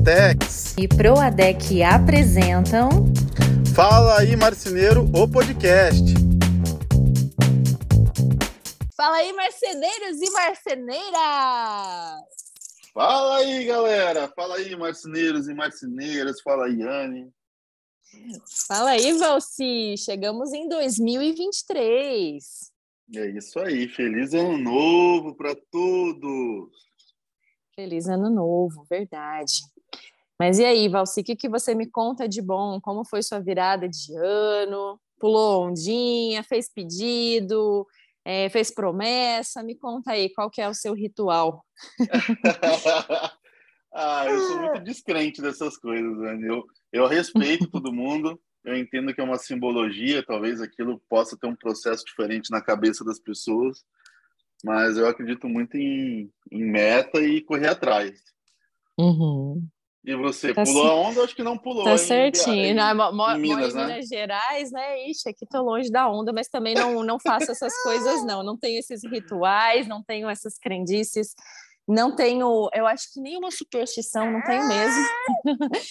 Proatex e Proadec apresentam Fala aí Marceneiro, o podcast. Fala aí marceneiros e marceneiras! Fala aí galera, fala aí marceneiros e marceneiras, fala aí Anne. Fala aí Valci, chegamos em 2023. É isso aí, feliz ano novo para todos. Feliz ano novo, verdade. Mas e aí, Valci, o que, que você me conta de bom? Como foi sua virada de ano? Pulou ondinha, fez pedido, é, fez promessa? Me conta aí, qual que é o seu ritual? ah, eu sou muito descrente dessas coisas, né? Eu, eu respeito todo mundo, eu entendo que é uma simbologia, talvez aquilo possa ter um processo diferente na cabeça das pessoas, mas eu acredito muito em, em meta e correr atrás. Uhum. E você, tá pulou a onda? Acho que não pulou. Tá certinho. Em, não, em, em Minas, né? Minas Gerais, né? Ixi, aqui tô longe da onda, mas também não, não faço essas coisas, não. Não tenho esses rituais, não tenho essas crendices, não tenho, eu acho que nenhuma superstição, não tenho mesmo.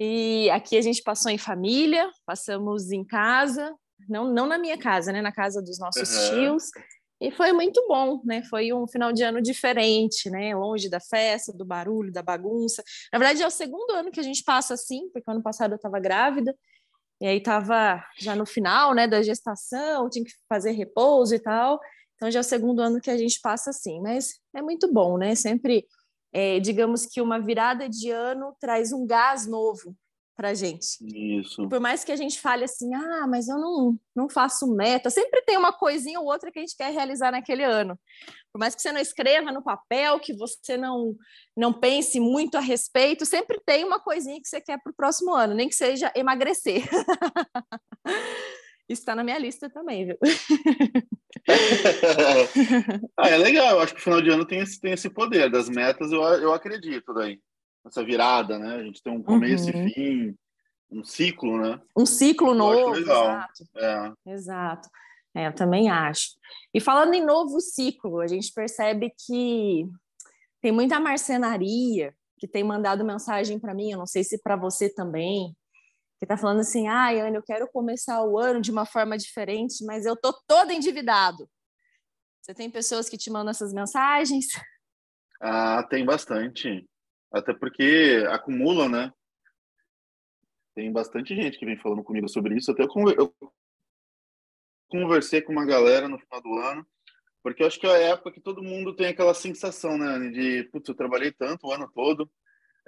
e aqui a gente passou em família, passamos em casa, não, não na minha casa, né? Na casa dos nossos uhum. tios. E foi muito bom, né? Foi um final de ano diferente, né? Longe da festa, do barulho, da bagunça. Na verdade, é o segundo ano que a gente passa assim, porque ano passado eu estava grávida, e aí estava já no final, né, da gestação, tinha que fazer repouso e tal. Então já é o segundo ano que a gente passa assim, mas é muito bom, né? Sempre, é, digamos que uma virada de ano traz um gás novo para gente. Isso. Por mais que a gente fale assim, ah, mas eu não, não faço meta, sempre tem uma coisinha ou outra que a gente quer realizar naquele ano. Por mais que você não escreva no papel, que você não, não pense muito a respeito, sempre tem uma coisinha que você quer para o próximo ano, nem que seja emagrecer. Está na minha lista também, viu? ah, é legal, eu acho que o final de ano tem esse, tem esse poder das metas, eu, eu acredito daí essa virada, né? A gente tem um começo uhum. e fim, um ciclo, né? Um ciclo novo, exato. É. Exato. É, eu também acho. E falando em novo ciclo, a gente percebe que tem muita marcenaria que tem mandado mensagem para mim, eu não sei se para você também, que está falando assim: ah, Ana, eu quero começar o ano de uma forma diferente, mas eu tô todo endividado. Você tem pessoas que te mandam essas mensagens? Ah, tem bastante. Até porque acumula, né? Tem bastante gente que vem falando comigo sobre isso. Até eu conversei com uma galera no final do ano, porque eu acho que é a época que todo mundo tem aquela sensação, né? De, putz, eu trabalhei tanto o ano todo,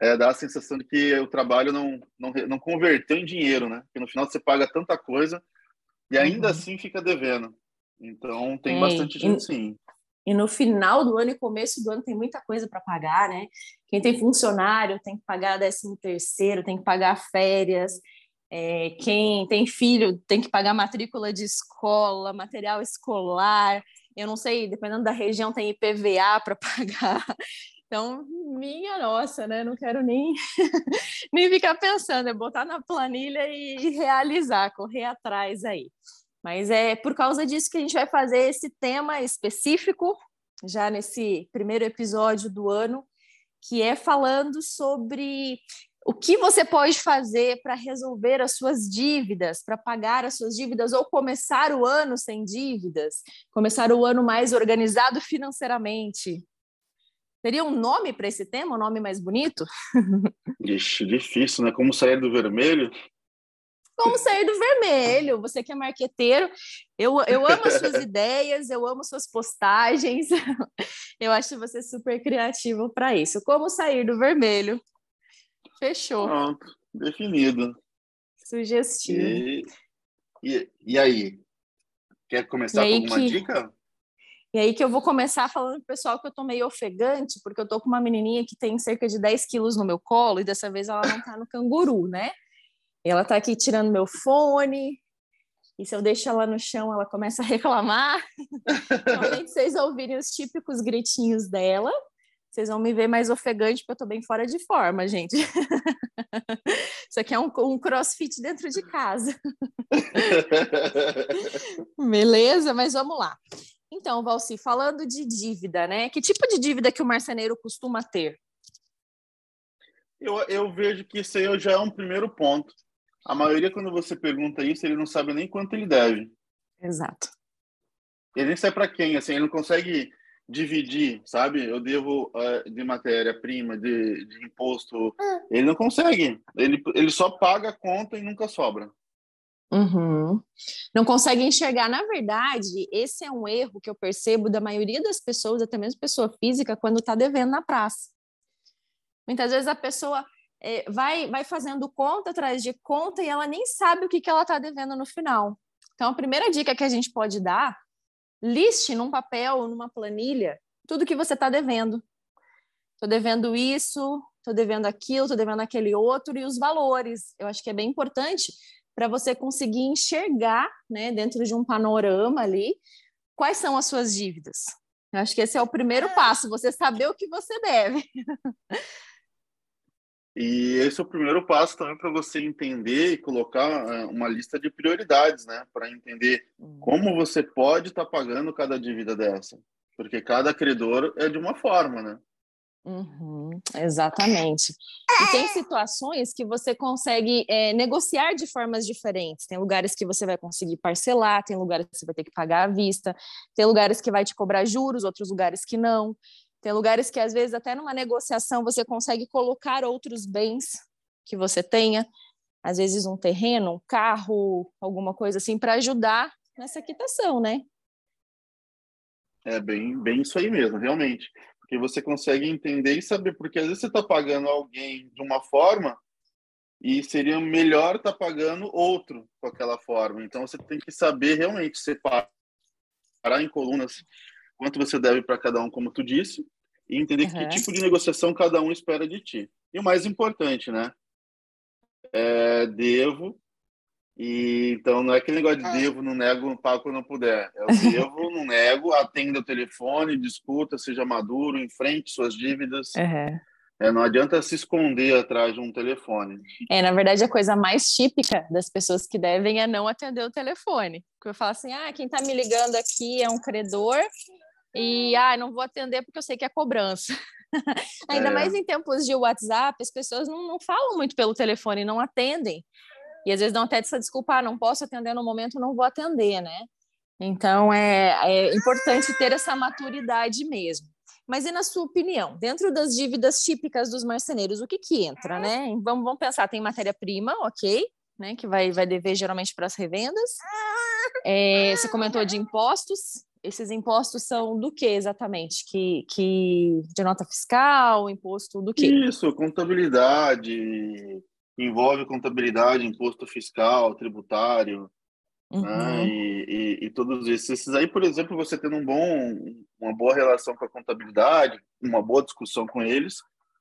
é, dá a sensação de que o trabalho não, não, não converteu em dinheiro, né? Porque no final você paga tanta coisa e ainda uhum. assim fica devendo. Então tem é, bastante gente, sim. E no final do ano e começo do ano tem muita coisa para pagar, né? Quem tem funcionário tem que pagar 13 terceiro, tem que pagar férias. É, quem tem filho tem que pagar matrícula de escola, material escolar. Eu não sei, dependendo da região, tem IPVA para pagar. Então, minha nossa, né? Não quero nem, nem ficar pensando, é botar na planilha e realizar, correr atrás aí. Mas é por causa disso que a gente vai fazer esse tema específico, já nesse primeiro episódio do ano, que é falando sobre o que você pode fazer para resolver as suas dívidas, para pagar as suas dívidas ou começar o ano sem dívidas, começar o ano mais organizado financeiramente. Teria um nome para esse tema, um nome mais bonito? Ixi, difícil, né? Como sair do vermelho? Como sair do vermelho. Você que é marqueteiro, eu, eu amo as suas ideias, eu amo suas postagens. Eu acho você super criativo para isso. Como sair do vermelho? Fechou. Pronto, definido. Sugestivo. E, e, e aí? Quer começar com alguma que... dica? E aí que eu vou começar falando pro pessoal que eu tô meio ofegante, porque eu tô com uma menininha que tem cerca de 10 quilos no meu colo, e dessa vez ela não tá no canguru, né? Ela está aqui tirando meu fone, e se eu deixo ela no chão, ela começa a reclamar. Então, além de vocês ouvirem os típicos gritinhos dela, vocês vão me ver mais ofegante, porque eu estou bem fora de forma, gente. Isso aqui é um, um crossfit dentro de casa. Beleza? Mas vamos lá. Então, Valci, falando de dívida, né? Que tipo de dívida que o marceneiro costuma ter? Eu, eu vejo que isso aí já é um primeiro ponto. A maioria, quando você pergunta isso, ele não sabe nem quanto ele deve. Exato. Ele nem sabe para quem, assim, ele não consegue dividir, sabe? Eu devo uh, de matéria-prima, de, de, imposto. Ele não consegue. Ele, ele só paga a conta e nunca sobra. Uhum. Não consegue enxergar. Na verdade, esse é um erro que eu percebo da maioria das pessoas, até mesmo pessoa física, quando está devendo na praça. Muitas vezes a pessoa é, vai, vai fazendo conta atrás de conta e ela nem sabe o que, que ela está devendo no final. Então, a primeira dica que a gente pode dar liste num papel, numa planilha, tudo que você está devendo. Estou devendo isso, estou devendo aquilo, estou devendo aquele outro e os valores. Eu acho que é bem importante para você conseguir enxergar, né, dentro de um panorama ali, quais são as suas dívidas. Eu acho que esse é o primeiro passo, você saber o que você deve. E esse é o primeiro passo também para você entender e colocar uh, uma lista de prioridades, né? Para entender uhum. como você pode estar tá pagando cada dívida dessa. Porque cada credor é de uma forma, né? Uhum, exatamente. E tem situações que você consegue é, negociar de formas diferentes. Tem lugares que você vai conseguir parcelar, tem lugares que você vai ter que pagar à vista, tem lugares que vai te cobrar juros, outros lugares que não. Tem lugares que, às vezes, até numa negociação, você consegue colocar outros bens que você tenha, às vezes um terreno, um carro, alguma coisa assim, para ajudar nessa quitação, né? É bem, bem isso aí mesmo, realmente. Porque você consegue entender e saber, porque às vezes você está pagando alguém de uma forma e seria melhor estar tá pagando outro com aquela forma. Então você tem que saber realmente separar em colunas quanto você deve para cada um, como tu disse, e entender uhum. que tipo de negociação cada um espera de ti. E o mais importante, né? É, devo. E então não é aquele negócio de devo, não nego, não pago quando não puder. É o devo, não nego, atenda o telefone, discuta, seja maduro, enfrente suas dívidas. Uhum. É, não adianta se esconder atrás de um telefone. É, na verdade, a coisa mais típica das pessoas que devem é não atender o telefone. Porque eu falo assim: ah, quem está me ligando aqui é um credor e ah, não vou atender porque eu sei que é cobrança. Ainda é. mais em tempos de WhatsApp, as pessoas não, não falam muito pelo telefone, não atendem. E às vezes dão até essa desculpa, ah, não posso atender no momento, não vou atender, né? Então é, é importante ter essa maturidade mesmo. Mas e na sua opinião, dentro das dívidas típicas dos marceneiros, o que que entra, né? Vamos, vamos pensar, tem matéria-prima, ok, né? Que vai, vai dever geralmente para as revendas. É, você comentou de impostos, esses impostos são do que exatamente? Que, que de nota fiscal, imposto do que? Isso, contabilidade, envolve contabilidade, imposto fiscal, tributário, né? uhum. né? e, e, e, todos esses. Esses aí, por exemplo, você tendo um bom, uma boa relação com a contabilidade, uma boa discussão com eles,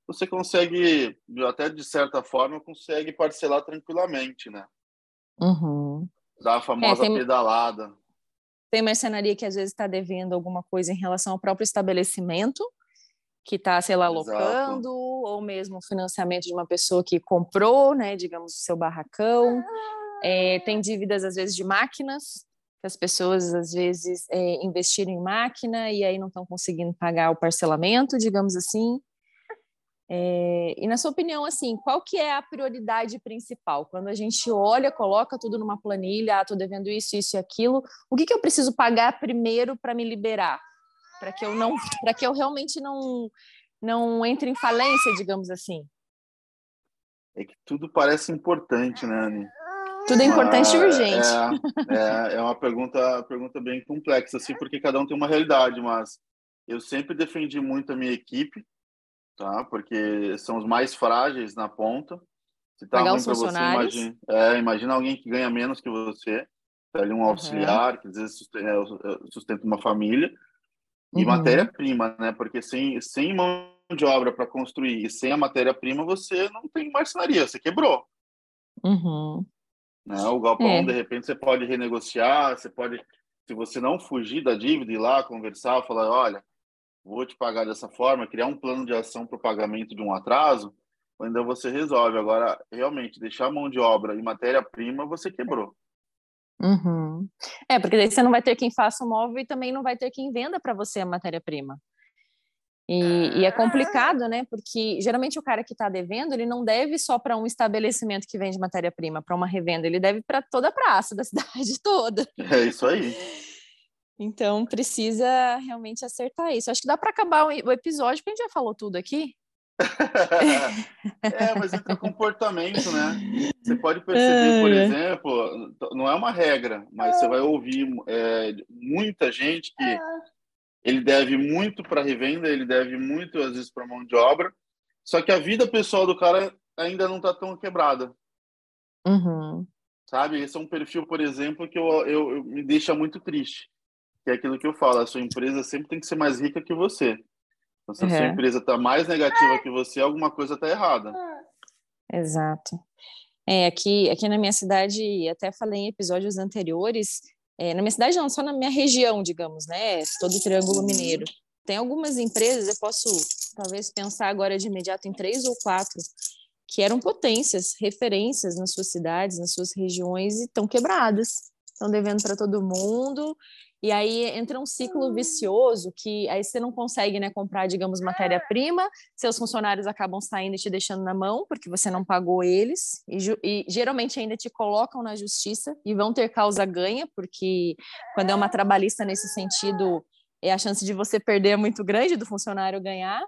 você consegue, até de certa forma, consegue parcelar tranquilamente, né? Uhum. Dar a famosa é, tem... pedalada. Tem mercenaria que às vezes está devendo alguma coisa em relação ao próprio estabelecimento, que está, sei lá, alocando, ou mesmo financiamento de uma pessoa que comprou, né, digamos, o seu barracão. É, tem dívidas, às vezes, de máquinas, que as pessoas, às vezes, é, investiram em máquina e aí não estão conseguindo pagar o parcelamento, digamos assim. É, e na sua opinião, assim, qual que é a prioridade principal? Quando a gente olha, coloca tudo numa planilha, ah, tô devendo isso, isso e aquilo, o que, que eu preciso pagar primeiro para me liberar? Para que eu não, para que eu realmente não não entre em falência, digamos assim. É que tudo parece importante, né, Anny? Tudo é importante e urgente. É, é, é uma pergunta, pergunta bem complexa, assim, porque cada um tem uma realidade, mas eu sempre defendi muito a minha equipe, tá? Porque são os mais frágeis na ponta. Se tá ruim para você, imagina, é, imagina alguém que ganha menos que você, tá ali um auxiliar, uhum. que às vezes sustenta, é, é, sustenta uma família. E uhum. matéria-prima, né? Porque sem, sem mão de obra para construir e sem a matéria-prima, você não tem marcenaria, você quebrou. Uhum. Né? O galpão, é. de repente, você pode renegociar, você pode, se você não fugir da dívida, ir lá conversar, falar, olha, vou te pagar dessa forma, criar um plano de ação para o pagamento de um atraso, ainda você resolve. Agora, realmente, deixar mão de obra e matéria-prima, você quebrou. Uhum. É, porque daí você não vai ter quem faça o móvel e também não vai ter quem venda para você a matéria-prima. E, e, é complicado, né? Porque geralmente o cara que está devendo, ele não deve só para um estabelecimento que vende matéria-prima, para uma revenda, ele deve para toda a praça da cidade toda. É isso aí. Então precisa realmente acertar isso. Acho que dá para acabar o episódio, porque a gente já falou tudo aqui. é, mas entra comportamento, né? Você pode perceber, por exemplo, não é uma regra, mas você vai ouvir é, muita gente que ele deve muito para revenda, ele deve muito às vezes para mão de obra, só que a vida pessoal do cara ainda não está tão quebrada. Uhum. Sabe? Esse é um perfil, por exemplo, que eu, eu, eu, me deixa muito triste. Que é aquilo que eu falo, a sua empresa sempre tem que ser mais rica que você. Então, se a sua empresa está mais negativa que você, alguma coisa está errada. Exato. É, aqui, aqui na minha cidade, até falei em episódios anteriores, é, na minha cidade não, só na minha região, digamos, né? Todo o Triângulo uhum. Mineiro. Tem algumas empresas, eu posso talvez pensar agora de imediato em três ou quatro, que eram potências, referências nas suas cidades, nas suas regiões e estão quebradas. Estão devendo para todo mundo e aí entra um ciclo vicioso que aí você não consegue né, comprar, digamos, matéria-prima, seus funcionários acabam saindo e te deixando na mão, porque você não pagou eles, e, e, geralmente ainda te colocam na justiça e vão ter causa ganha, porque quando é uma trabalhista nesse sentido, é a chance de você perder é muito grande do funcionário ganhar.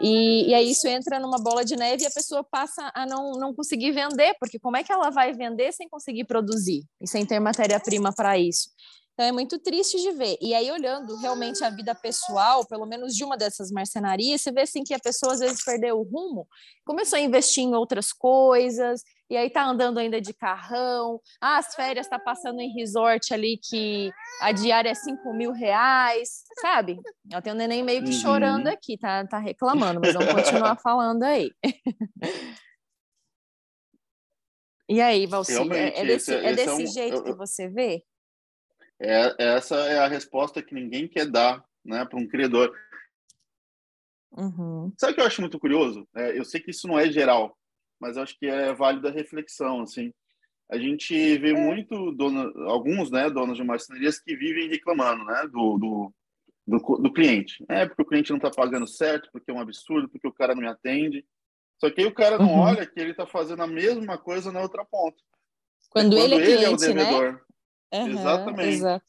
E, e aí isso entra numa bola de neve e a pessoa passa a não, não conseguir vender, porque como é que ela vai vender sem conseguir produzir e sem ter matéria-prima para isso? Então é muito triste de ver. E aí, olhando realmente a vida pessoal, pelo menos de uma dessas marcenarias, você vê assim que a pessoa às vezes perdeu o rumo, começou a investir em outras coisas, e aí tá andando ainda de carrão, ah, as férias tá passando em resort ali que a diária é 5 mil reais, sabe? Eu tenho um neném meio que uhum. chorando aqui, tá, tá reclamando, mas vamos continuar falando aí. e aí, Valci, é, é, desse, é desse é um, jeito eu, que você vê? É, essa é a resposta que ninguém quer dar né, para um criador. Uhum. Sabe o que eu acho muito curioso? É, eu sei que isso não é geral, mas acho que é válido a reflexão. Assim. A gente vê é. muito dono, alguns né, donos de marcenarias que vivem reclamando né, do, do, do, do cliente. É porque o cliente não está pagando certo, porque é um absurdo, porque o cara não me atende. Só que aí o cara não uhum. olha que ele está fazendo a mesma coisa na outra ponta. Quando, quando ele, é, cliente, é o né? devedor. Né? Uhum, Exatamente. Exato.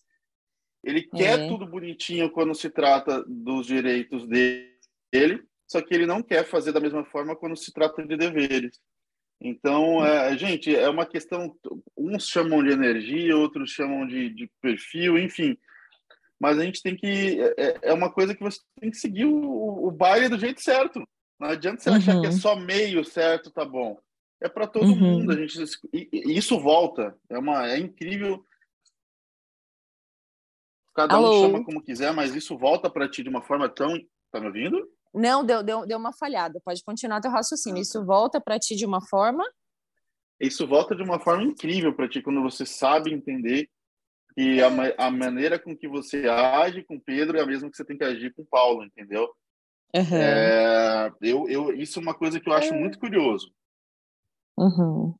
Ele quer é. tudo bonitinho quando se trata dos direitos dele, só que ele não quer fazer da mesma forma quando se trata de deveres. Então, é, gente, é uma questão. Uns chamam de energia, outros chamam de, de perfil, enfim. Mas a gente tem que. É, é uma coisa que você tem que seguir o, o baile do jeito certo. Não adianta você uhum. achar que é uhum. só meio certo, tá bom. É para todo uhum. mundo. A gente, isso volta. É, uma, é incrível Cada Alô? um chama como quiser, mas isso volta para ti de uma forma tão. Tá me ouvindo? Não, deu, deu, deu uma falhada. Pode continuar teu raciocínio. Isso volta para ti de uma forma. Isso volta de uma forma incrível para ti quando você sabe entender que a, a, maneira com que você age com Pedro é a mesma que você tem que agir com Paulo, entendeu? Uhum. É, eu, eu, isso é uma coisa que eu acho é. muito curioso. Uhum.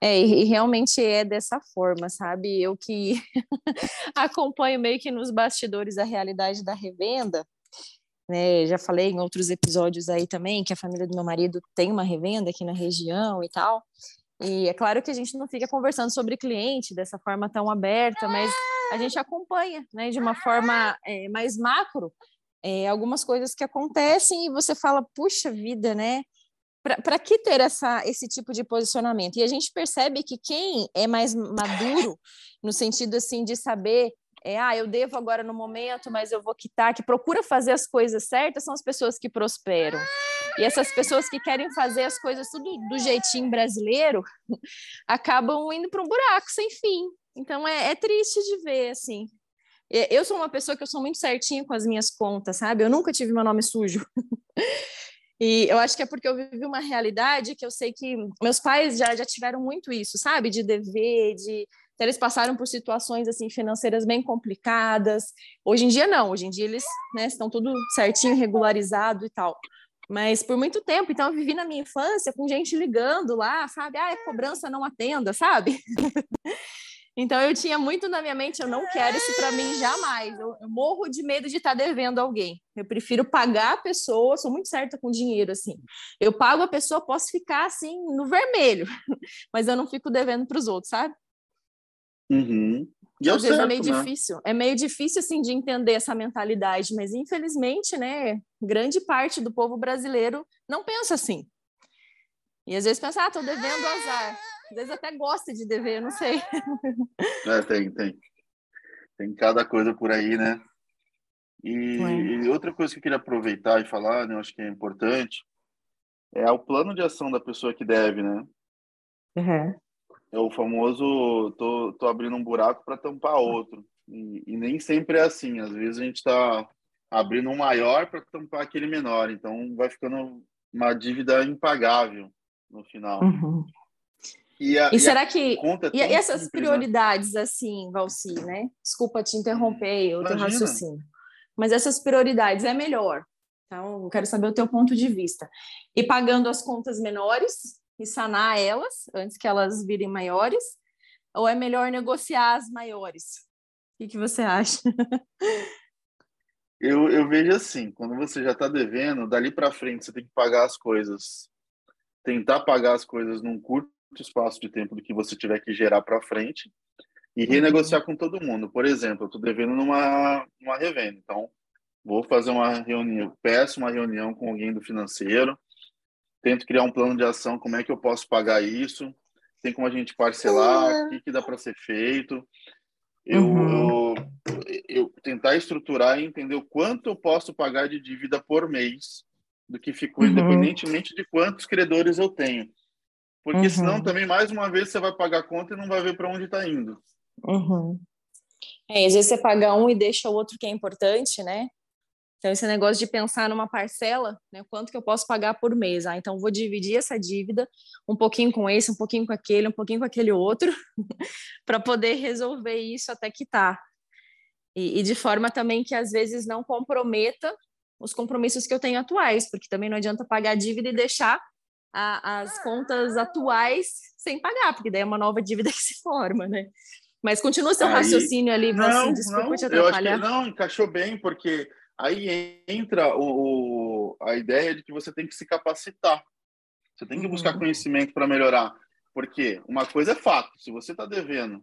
É, e realmente é dessa forma, sabe? Eu que acompanho meio que nos bastidores a realidade da revenda, né? Já falei em outros episódios aí também que a família do meu marido tem uma revenda aqui na região e tal. E é claro que a gente não fica conversando sobre cliente dessa forma tão aberta, mas a gente acompanha, né, de uma forma é, mais macro, é, algumas coisas que acontecem e você fala, puxa vida, né? Para que ter essa, esse tipo de posicionamento? E a gente percebe que quem é mais maduro, no sentido assim de saber, é, ah, eu devo agora no momento, mas eu vou quitar, que procura fazer as coisas certas, são as pessoas que prosperam. E essas pessoas que querem fazer as coisas tudo do jeitinho brasileiro, acabam indo para um buraco sem fim. Então é, é triste de ver, assim. Eu sou uma pessoa que eu sou muito certinha com as minhas contas, sabe? Eu nunca tive meu nome sujo. E eu acho que é porque eu vivi uma realidade que eu sei que meus pais já, já tiveram muito isso, sabe? De dever, de eles passaram por situações assim financeiras bem complicadas. Hoje em dia não, hoje em dia eles né, estão tudo certinho, regularizado e tal. Mas por muito tempo, então eu vivi na minha infância com gente ligando lá, sabe? Ah, é cobrança, não atenda, sabe? Então eu tinha muito na minha mente, eu não quero isso para mim jamais. Eu, eu, morro de medo de estar tá devendo alguém. Eu prefiro pagar a pessoa, sou muito certa com dinheiro assim. Eu pago a pessoa, posso ficar assim no vermelho, mas eu não fico devendo para os outros, sabe? Uhum. E é Às vezes é meio né? difícil, é meio difícil assim de entender essa mentalidade, mas infelizmente, né, grande parte do povo brasileiro não pensa assim. E às vezes pensa, ah, tô devendo azar. Às vezes até gosta de dever, eu não sei. É, tem, tem. Tem cada coisa por aí, né? E, e, outra coisa que eu queria aproveitar e falar, né, eu acho que é importante, é o plano de ação da pessoa que deve, né? Uhum. É o famoso, tô, tô abrindo um buraco para tampar outro. E, e, nem sempre é assim. Às vezes a gente está abrindo um maior para tampar aquele menor. Então vai ficando uma dívida impagável no final. Uhum. E, a, e, será que é e, essas simples, né? prioridades né? assim, Valci, né? Desculpa te interromper o teu raciocínio, mas essas prioridades é melhor. Então, eu quero saber o teu ponto de vista. E pagando as contas menores e sanar elas antes que elas virem maiores, ou é melhor negociar as maiores? O que, que você acha? eu, eu vejo assim, quando você já está devendo, dali para frente você tem que pagar as coisas, tentar pagar as coisas num curto espaço de tempo do que você tiver que gerar para frente e renegociar com todo mundo. Por exemplo, eu estou devendo numa, numa revenda, então vou fazer uma reunião, peço uma reunião com alguém do financeiro, tento criar um plano de ação, como é que eu posso pagar isso, tem como a gente parcelar, o que, que dá para ser feito. Eu, uhum. eu, eu, tentar estruturar e entender o quanto eu posso pagar de dívida por mês do que ficou, uhum. independentemente de quantos credores eu tenho. Porque uhum. senão também, mais uma vez, você vai pagar a conta e não vai ver para onde está indo. Uhum. É, às vezes você paga um e deixa o outro que é importante, né? Então, esse negócio de pensar numa parcela, né? Quanto que eu posso pagar por mês? Ah, então vou dividir essa dívida um pouquinho com esse, um pouquinho com aquele, um pouquinho com aquele outro, para poder resolver isso até quitar. E, e de forma também que às vezes não comprometa os compromissos que eu tenho atuais, porque também não adianta pagar a dívida e deixar a, as contas atuais sem pagar, porque daí é uma nova dívida que se forma, né? Mas continua seu aí, raciocínio ali, você, não, desculpa não, te atrapalhar. Eu acho que, não, encaixou bem, porque aí entra o, o, a ideia de que você tem que se capacitar. Você tem que uhum. buscar conhecimento para melhorar. Porque uma coisa é fato, se você está devendo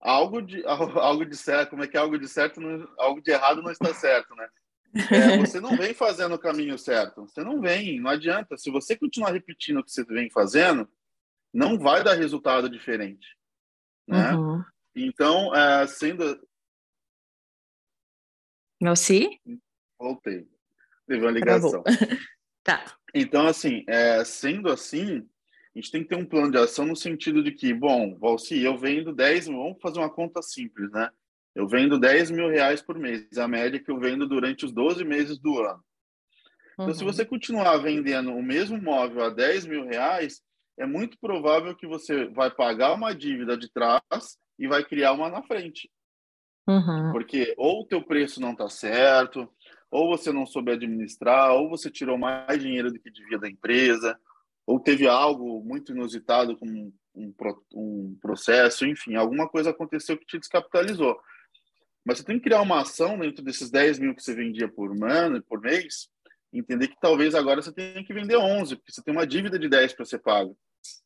algo de algo de certo, como é que é algo de certo, não, algo de errado não está certo, né? É, você não vem fazendo o caminho certo. Você não vem, não adianta. Se você continuar repetindo o que você vem fazendo, não vai dar resultado diferente. Né? Uhum. Então, é, sendo. Não se? Voltei. Teve uma ligação. tá. Então, assim, é, sendo assim, a gente tem que ter um plano de ação no sentido de que, bom, Valci, eu vendo 10, vamos fazer uma conta simples, né? Eu vendo 10 mil reais por mês, a média que eu vendo durante os 12 meses do ano. Então, uhum. se você continuar vendendo o mesmo móvel a 10 mil reais, é muito provável que você vai pagar uma dívida de trás e vai criar uma na frente. Uhum. Porque ou o teu preço não está certo, ou você não soube administrar, ou você tirou mais dinheiro do que devia da empresa, ou teve algo muito inusitado como um, um processo, enfim, alguma coisa aconteceu que te descapitalizou. Mas você tem que criar uma ação dentro desses 10 mil que você vendia por ano, por mês, entender que talvez agora você tenha que vender 11, porque você tem uma dívida de 10 para ser pago.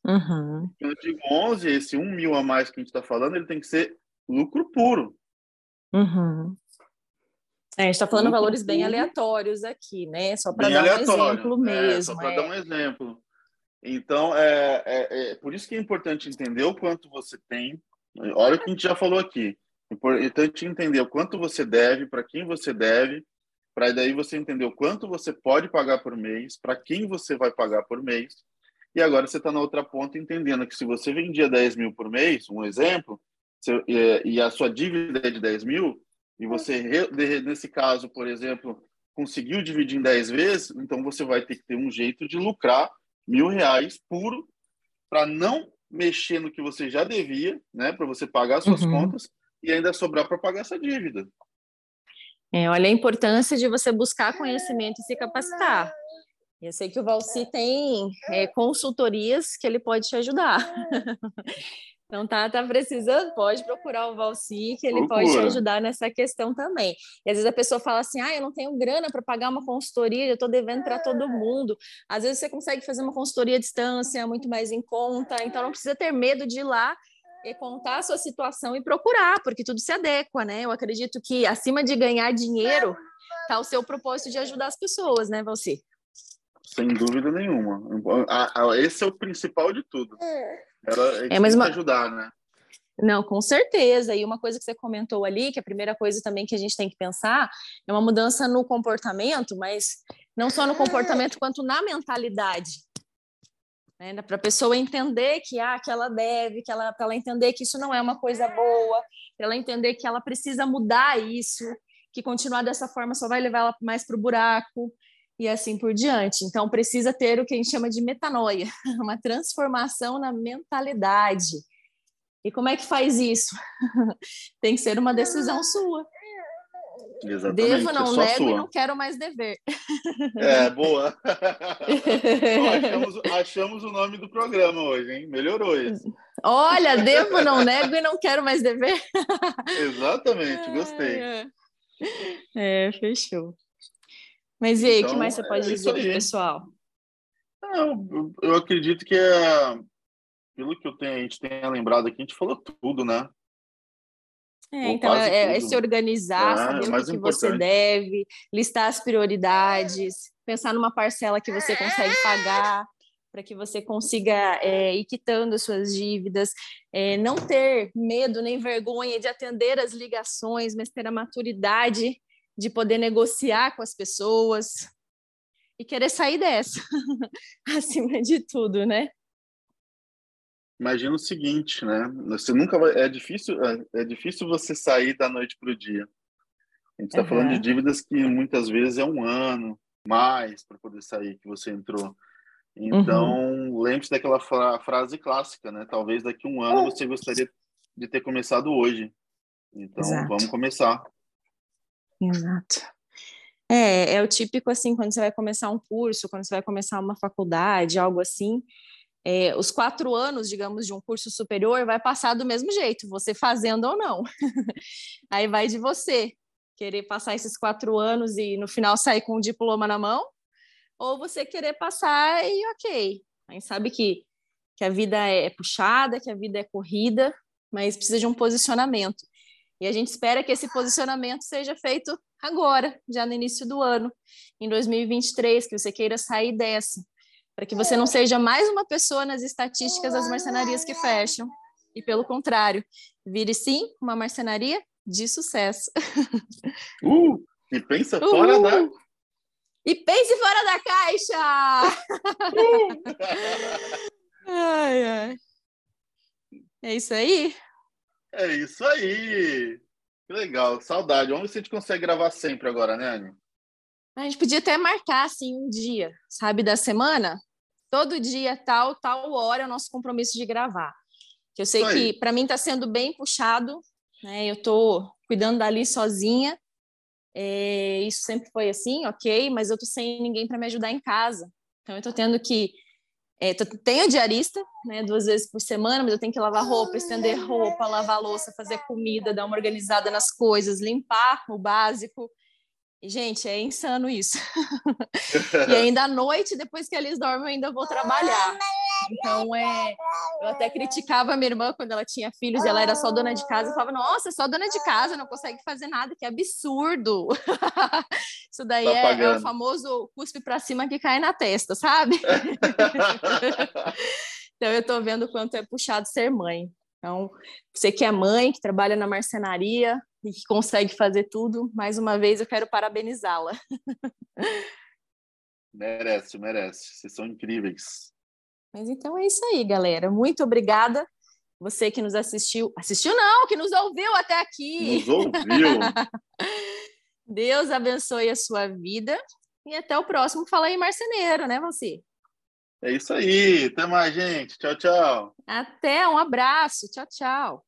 Uhum. Eu digo 11, esse 1 mil a mais que a gente está falando, ele tem que ser lucro puro. Uhum. É, a gente está falando lucro valores puro. bem aleatórios aqui, né? Só para dar aleatório. um exemplo mesmo. É, só para é. dar um exemplo. Então, é, é, é, por isso que é importante entender o quanto você tem. Olha o que a gente já falou aqui. Importante entender o quanto você deve, para quem você deve, para daí você entender o quanto você pode pagar por mês, para quem você vai pagar por mês. E agora você está na outra ponta entendendo que se você vendia 10 mil por mês, um exemplo, e a sua dívida é de 10 mil, e você, nesse caso, por exemplo, conseguiu dividir em 10 vezes, então você vai ter que ter um jeito de lucrar mil reais puro para não mexer no que você já devia, né, para você pagar suas uhum. contas e ainda sobrar para pagar essa dívida. É, olha a importância de você buscar conhecimento e se capacitar. Eu sei que o Valci tem é, consultorias que ele pode te ajudar. Então tá, tá precisando, pode procurar o Valci, que ele Procura. pode te ajudar nessa questão também. E às vezes a pessoa fala assim: ah, eu não tenho grana para pagar uma consultoria, eu estou devendo para todo mundo. Às vezes você consegue fazer uma consultoria à distância, muito mais em conta, então não precisa ter medo de ir lá e contar a sua situação e procurar, porque tudo se adequa, né? Eu acredito que acima de ganhar dinheiro tá o seu propósito de ajudar as pessoas, né, Valci? Sem dúvida nenhuma. Esse é o principal de tudo. É. Era é, mas uma... ajudar, né? Não, com certeza. E uma coisa que você comentou ali, que a primeira coisa também que a gente tem que pensar é uma mudança no comportamento, mas não só no comportamento quanto na mentalidade. Né? Para a pessoa entender que, ah, que ela deve, que ela, para ela entender que isso não é uma coisa boa, para ela entender que ela precisa mudar isso, que continuar dessa forma só vai levar ela mais para o buraco e assim por diante. Então, precisa ter o que a gente chama de metanoia, uma transformação na mentalidade. E como é que faz isso? Tem que ser uma decisão sua. Exatamente, Devo, é não nego e não quero mais dever. É, boa. achamos, achamos, o nome do programa hoje, hein? Melhorou isso. Olha, devo, não nego e não quero mais dever. Exatamente, gostei. É, é fechou. Mas e aí, o então, que mais você pode é dizer para o pessoal? Eu, eu acredito que é, pelo que eu tenho, a gente tenha lembrado aqui, a gente falou tudo, né? É, então, é, é, se organizar, é, saber o que, que você deve, listar as prioridades, pensar numa parcela que você consegue pagar, para que você consiga é, ir quitando as suas dívidas, é, não ter medo nem vergonha de atender as ligações, mas ter a maturidade de poder negociar com as pessoas e querer sair dessa, acima de tudo, né? Imagina o seguinte, né? Você nunca vai. É difícil, é, é difícil você sair da noite para o dia. A gente está uhum. falando de dívidas que muitas vezes é um ano mais para poder sair que você entrou. Então, uhum. lembre-se daquela fra frase clássica, né? Talvez daqui a um ano você gostaria de ter começado hoje. Então, Exato. vamos começar. Exato. É, é o típico assim, quando você vai começar um curso, quando você vai começar uma faculdade, algo assim, é, os quatro anos, digamos, de um curso superior vai passar do mesmo jeito, você fazendo ou não. Aí vai de você querer passar esses quatro anos e no final sair com o diploma na mão, ou você querer passar e ok. A gente sabe que, que a vida é puxada, que a vida é corrida, mas precisa de um posicionamento. E a gente espera que esse posicionamento seja feito agora, já no início do ano, em 2023, que você queira sair dessa, para que você não seja mais uma pessoa nas estatísticas das marcenarias que fecham, e pelo contrário, vire sim uma marcenaria de sucesso. Uh, e pensa Uhul. fora da e pense fora da caixa! Uh. ai, ai. É isso aí? É isso aí! Que legal, saudade. Vamos ver se a gente consegue gravar sempre agora, né, Anny? A gente podia até marcar, assim, um dia, sabe, da semana. Todo dia, tal, tal hora, é o nosso compromisso de gravar. Que eu sei que, para mim, está sendo bem puxado, né? Eu estou cuidando dali sozinha. É, isso sempre foi assim, ok, mas eu estou sem ninguém para me ajudar em casa. Então, eu estou tendo que é, tenho diarista, né, duas vezes por semana, mas eu tenho que lavar roupa, estender roupa, lavar louça, fazer comida, dar uma organizada nas coisas, limpar o básico. Gente, é insano isso. e ainda à noite, depois que eles dormem, eu ainda vou trabalhar. Então, é, eu até criticava a minha irmã quando ela tinha filhos e ela era só dona de casa. Eu falava, nossa, só dona de casa, não consegue fazer nada, que absurdo. Isso daí tá é, é, o famoso cuspe para cima que cai na testa, sabe? então, eu estou vendo o quanto é puxado ser mãe. Então, você que é mãe, que trabalha na marcenaria e que consegue fazer tudo, mais uma vez eu quero parabenizá-la. merece, merece. Vocês são incríveis. Mas então é isso aí, galera. Muito obrigada. Você que nos assistiu. Assistiu, não, que nos ouviu até aqui. Nos ouviu. Deus abençoe a sua vida. E até o próximo Fala aí, Marceneiro, né, você? É isso aí. Até mais, gente. Tchau, tchau. Até, um abraço. Tchau, tchau.